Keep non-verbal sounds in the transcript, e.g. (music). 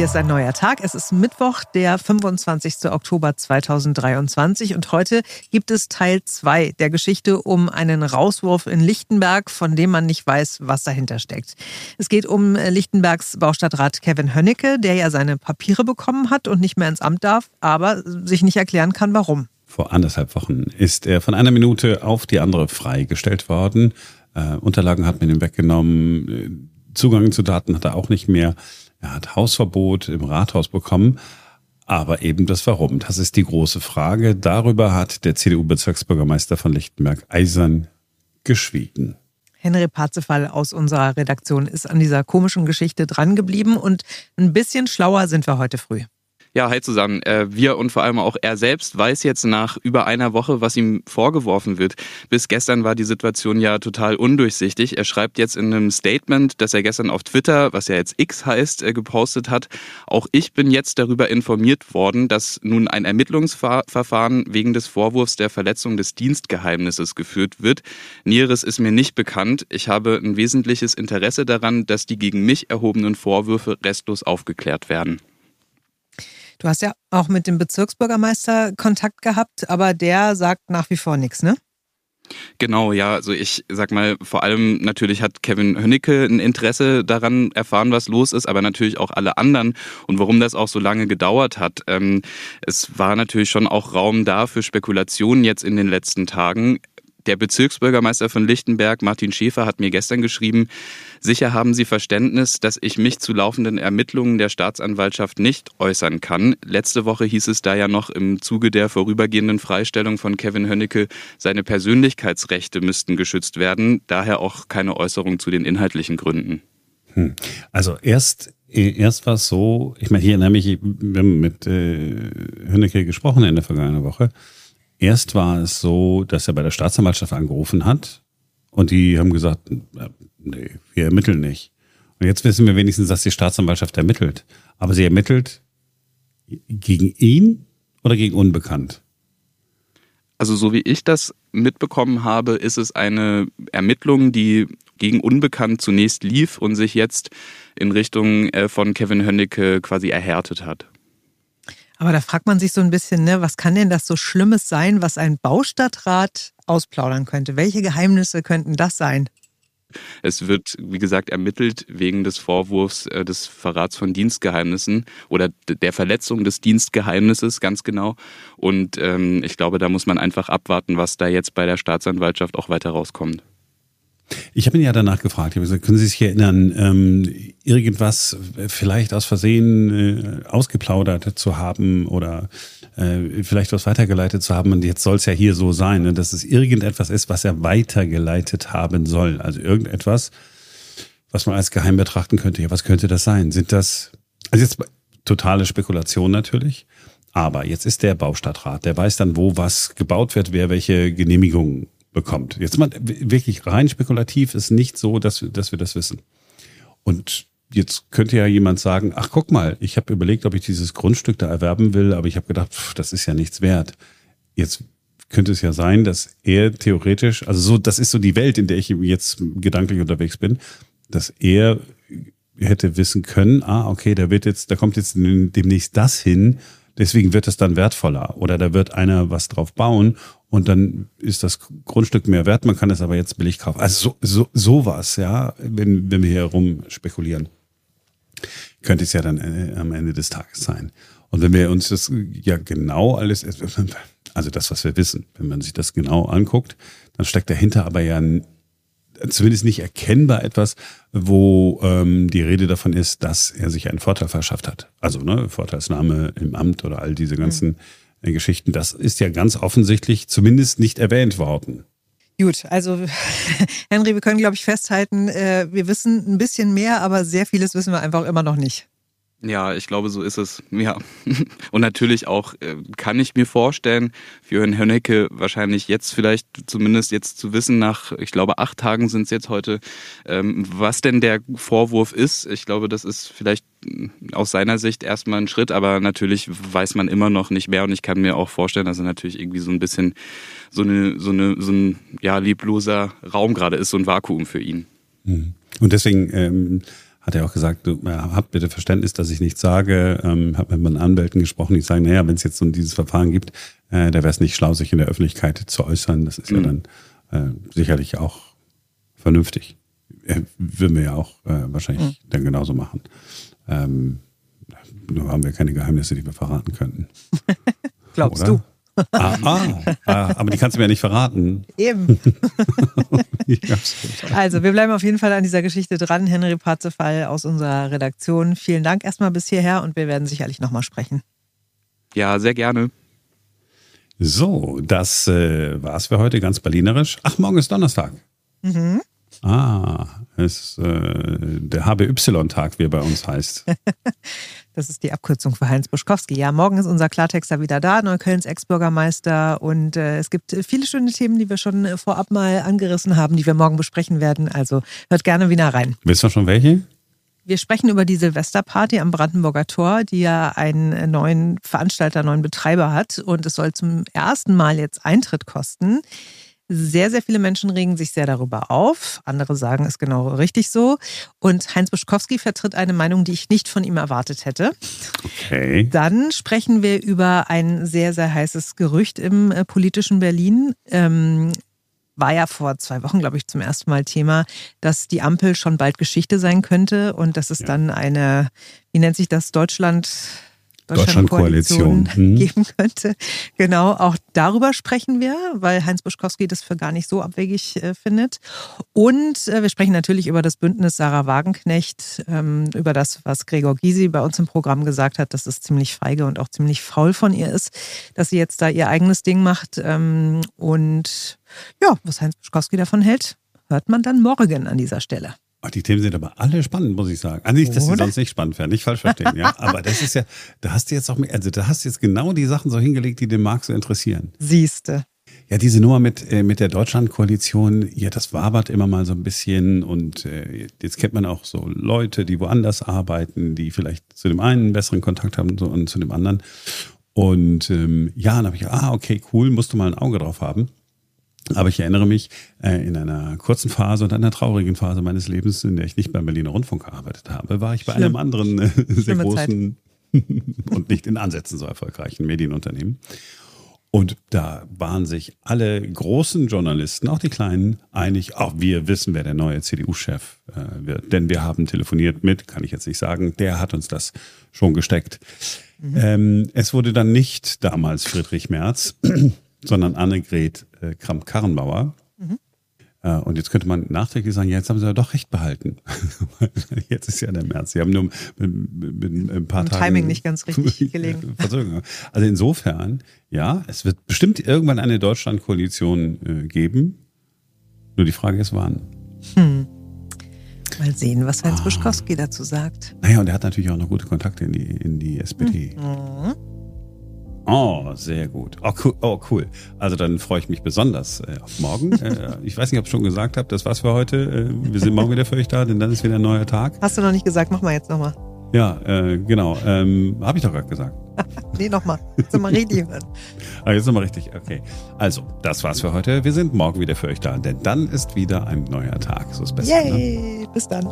Hier ist ein neuer Tag. Es ist Mittwoch, der 25. Oktober 2023 und heute gibt es Teil 2 der Geschichte um einen Rauswurf in Lichtenberg, von dem man nicht weiß, was dahinter steckt. Es geht um Lichtenbergs Baustadtrat Kevin Hönnecke, der ja seine Papiere bekommen hat und nicht mehr ins Amt darf, aber sich nicht erklären kann, warum. Vor anderthalb Wochen ist er von einer Minute auf die andere freigestellt worden. Äh, Unterlagen hat man ihm weggenommen. Zugang zu Daten hat er auch nicht mehr. Er hat Hausverbot im Rathaus bekommen. Aber eben das Warum, das ist die große Frage. Darüber hat der CDU-Bezirksbürgermeister von Lichtenberg eisern geschwiegen. Henry Parzefall aus unserer Redaktion ist an dieser komischen Geschichte drangeblieben und ein bisschen schlauer sind wir heute früh. Ja, hi zusammen. Äh, wir und vor allem auch er selbst weiß jetzt nach über einer Woche, was ihm vorgeworfen wird. Bis gestern war die Situation ja total undurchsichtig. Er schreibt jetzt in einem Statement, das er gestern auf Twitter, was ja jetzt X heißt, äh, gepostet hat. Auch ich bin jetzt darüber informiert worden, dass nun ein Ermittlungsverfahren wegen des Vorwurfs der Verletzung des Dienstgeheimnisses geführt wird. Näheres ist mir nicht bekannt. Ich habe ein wesentliches Interesse daran, dass die gegen mich erhobenen Vorwürfe restlos aufgeklärt werden. Du hast ja auch mit dem Bezirksbürgermeister Kontakt gehabt, aber der sagt nach wie vor nichts, ne? Genau, ja, also ich sag mal, vor allem natürlich hat Kevin Hönnecke ein Interesse daran erfahren, was los ist, aber natürlich auch alle anderen und warum das auch so lange gedauert hat. Ähm, es war natürlich schon auch Raum da für Spekulationen jetzt in den letzten Tagen. Der Bezirksbürgermeister von Lichtenberg, Martin Schäfer, hat mir gestern geschrieben, sicher haben Sie Verständnis, dass ich mich zu laufenden Ermittlungen der Staatsanwaltschaft nicht äußern kann. Letzte Woche hieß es da ja noch im Zuge der vorübergehenden Freistellung von Kevin Hönnecke, seine Persönlichkeitsrechte müssten geschützt werden, daher auch keine Äußerung zu den inhaltlichen Gründen. Hm. Also erst Erst war es so, ich meine, hier mich, wir haben mit äh, Hönnecke gesprochen in der vergangenen Woche. Erst war es so, dass er bei der Staatsanwaltschaft angerufen hat und die haben gesagt, nee, wir ermitteln nicht. Und jetzt wissen wir wenigstens, dass die Staatsanwaltschaft ermittelt. Aber sie ermittelt gegen ihn oder gegen Unbekannt? Also so wie ich das mitbekommen habe, ist es eine Ermittlung, die gegen Unbekannt zunächst lief und sich jetzt in Richtung äh, von Kevin Hönnecke quasi erhärtet hat. Aber da fragt man sich so ein bisschen, ne, was kann denn das so Schlimmes sein, was ein Baustadtrat ausplaudern könnte? Welche Geheimnisse könnten das sein? Es wird, wie gesagt, ermittelt wegen des Vorwurfs äh, des Verrats von Dienstgeheimnissen oder der Verletzung des Dienstgeheimnisses, ganz genau. Und ähm, ich glaube, da muss man einfach abwarten, was da jetzt bei der Staatsanwaltschaft auch weiter rauskommt. Ich habe ihn ja danach gefragt, gesagt, können Sie sich erinnern, ähm, irgendwas vielleicht aus Versehen äh, ausgeplaudert zu haben oder äh, vielleicht was weitergeleitet zu haben. Und jetzt soll es ja hier so sein, ne, dass es irgendetwas ist, was er weitergeleitet haben soll. Also irgendetwas, was man als geheim betrachten könnte. Ja, was könnte das sein? Sind das, also jetzt totale Spekulation natürlich. Aber jetzt ist der Baustadtrat, der weiß dann, wo was gebaut wird, wer welche Genehmigungen bekommt. Jetzt mal wirklich rein spekulativ ist nicht so, dass, dass wir das wissen. Und jetzt könnte ja jemand sagen, ach guck mal, ich habe überlegt, ob ich dieses Grundstück da erwerben will, aber ich habe gedacht, pff, das ist ja nichts wert. Jetzt könnte es ja sein, dass er theoretisch, also so, das ist so die Welt, in der ich jetzt gedanklich unterwegs bin, dass er hätte wissen können, ah, okay, da wird jetzt, da kommt jetzt demnächst das hin, deswegen wird es dann wertvoller. Oder da wird einer was drauf bauen und dann ist das Grundstück mehr wert, man kann es aber jetzt billig kaufen. Also so, so, sowas, ja, wenn, wenn wir hier rum spekulieren, könnte es ja dann äh, am Ende des Tages sein. Und wenn wir uns das ja genau alles, (laughs) also das, was wir wissen, wenn man sich das genau anguckt, dann steckt dahinter aber ja zumindest nicht erkennbar etwas, wo ähm, die Rede davon ist, dass er sich einen Vorteil verschafft hat. Also ne, Vorteilsnahme im Amt oder all diese ganzen mhm. Geschichten. Das ist ja ganz offensichtlich zumindest nicht erwähnt worden. Gut, also (laughs) Henry, wir können, glaube ich, festhalten, äh, wir wissen ein bisschen mehr, aber sehr vieles wissen wir einfach immer noch nicht. Ja, ich glaube, so ist es. Ja. (laughs) Und natürlich auch äh, kann ich mir vorstellen, für Herrn Hönnecke wahrscheinlich jetzt vielleicht zumindest jetzt zu wissen, nach, ich glaube, acht Tagen sind es jetzt heute, ähm, was denn der Vorwurf ist. Ich glaube, das ist vielleicht mm, aus seiner Sicht erstmal ein Schritt, aber natürlich weiß man immer noch nicht mehr und ich kann mir auch vorstellen, dass er natürlich irgendwie so ein bisschen so eine, so eine, so ein ja, liebloser Raum gerade ist, so ein Vakuum für ihn. Mhm. Und deswegen ähm hat er auch gesagt, du habt bitte Verständnis, dass ich nichts sage. Ähm, habe mit meinen Anwälten gesprochen, die sagen, naja, wenn es jetzt so dieses Verfahren gibt, äh, da wäre es nicht schlau, sich in der Öffentlichkeit zu äußern. Das ist mhm. ja dann äh, sicherlich auch vernünftig. Äh, würden wir ja auch äh, wahrscheinlich mhm. dann genauso machen. Ähm, nur haben wir keine Geheimnisse, die wir verraten könnten. (laughs) Glaubst Oder? du? Ah, ah, ah, aber die kannst du mir ja nicht verraten. Eben. (laughs) also, wir bleiben auf jeden Fall an dieser Geschichte dran. Henry Parzefall aus unserer Redaktion. Vielen Dank erstmal bis hierher und wir werden sicherlich nochmal sprechen. Ja, sehr gerne. So, das äh, war's für heute, ganz berlinerisch. Ach, morgen ist Donnerstag. Mhm. Ah, ist äh, der HBY-Tag, wie er bei uns heißt. (laughs) Das ist die Abkürzung für Heinz Buschkowski. Ja, morgen ist unser Klartexter wieder da, Neuköllns Ex-Bürgermeister. Und äh, es gibt viele schöne Themen, die wir schon vorab mal angerissen haben, die wir morgen besprechen werden. Also hört gerne wieder rein. Wisst ihr schon welche? Wir sprechen über die Silvesterparty am Brandenburger Tor, die ja einen neuen Veranstalter, neuen Betreiber hat. Und es soll zum ersten Mal jetzt Eintritt kosten. Sehr, sehr viele Menschen regen sich sehr darüber auf. Andere sagen es genau richtig so. Und Heinz Buschkowski vertritt eine Meinung, die ich nicht von ihm erwartet hätte. Okay. Dann sprechen wir über ein sehr, sehr heißes Gerücht im äh, politischen Berlin. Ähm, war ja vor zwei Wochen, glaube ich, zum ersten Mal Thema, dass die Ampel schon bald Geschichte sein könnte und dass es ja. dann eine, wie nennt sich das, Deutschland Deutschlandkoalition Deutschland mhm. geben könnte. Genau, auch darüber sprechen wir, weil Heinz Buschkowski das für gar nicht so abwegig äh, findet. Und äh, wir sprechen natürlich über das Bündnis Sarah Wagenknecht, ähm, über das, was Gregor Gysi bei uns im Programm gesagt hat, dass es ziemlich feige und auch ziemlich faul von ihr ist, dass sie jetzt da ihr eigenes Ding macht. Ähm, und ja, was Heinz Buschkowski davon hält, hört man dann morgen an dieser Stelle. Ach, die Themen sind aber alle spannend, muss ich sagen. Also nicht, dass sie sonst nicht spannend wären, nicht falsch verstehen, ja. (laughs) Aber das ist ja, da hast du jetzt auch, also da hast du jetzt genau die Sachen so hingelegt, die den Markt so interessieren. Siehste. Ja, diese Nummer mit, äh, mit der Deutschlandkoalition, ja, das wabert immer mal so ein bisschen und äh, jetzt kennt man auch so Leute, die woanders arbeiten, die vielleicht zu dem einen einen besseren Kontakt haben und, so, und zu dem anderen. Und ähm, ja, dann habe ich, ah, okay, cool, musst du mal ein Auge drauf haben. Aber ich erinnere mich äh, in einer kurzen Phase und einer traurigen Phase meines Lebens, in der ich nicht beim Berliner Rundfunk gearbeitet habe, war ich bei Schlimm. einem anderen äh, sehr großen (laughs) und nicht in Ansätzen so erfolgreichen Medienunternehmen. Und da waren sich alle großen Journalisten, auch die kleinen, einig, auch wir wissen, wer der neue CDU-Chef äh, wird. Denn wir haben telefoniert mit, kann ich jetzt nicht sagen, der hat uns das schon gesteckt. Mhm. Ähm, es wurde dann nicht damals Friedrich Merz, sondern Annegret äh, Kramp-Karrenbauer. Mhm. Äh, und jetzt könnte man nachträglich sagen, ja, jetzt haben sie ja doch recht behalten. (laughs) jetzt ist ja der März. Sie haben nur mit, mit, mit ein paar Tagen... Timing nicht ganz richtig (laughs) gelegen. Also insofern, ja, es wird bestimmt irgendwann eine Deutschland-Koalition äh, geben. Nur die Frage ist, wann. Hm. Mal sehen, was Heinz ah. Buschkowski dazu sagt. Naja, und er hat natürlich auch noch gute Kontakte in die, in die SPD. Mhm. Oh, sehr gut. Oh cool. Oh, cool. Also dann freue ich mich besonders äh, auf morgen. (laughs) äh, ich weiß nicht, ob ich schon gesagt habe, das war's für heute. Äh, wir sind morgen wieder für euch da, denn dann ist wieder ein neuer Tag. Hast du noch nicht gesagt, mach mal jetzt nochmal. Ja, äh, genau. Ähm, Habe ich doch gerade gesagt. (laughs) nee, nochmal. Jetzt nochmal richtig (laughs) ah, jetzt nochmal richtig. Okay. Also, das war's für heute. Wir sind morgen wieder für euch da, denn dann ist wieder ein neuer Tag. So ist besser. Yay, ne? bis dann.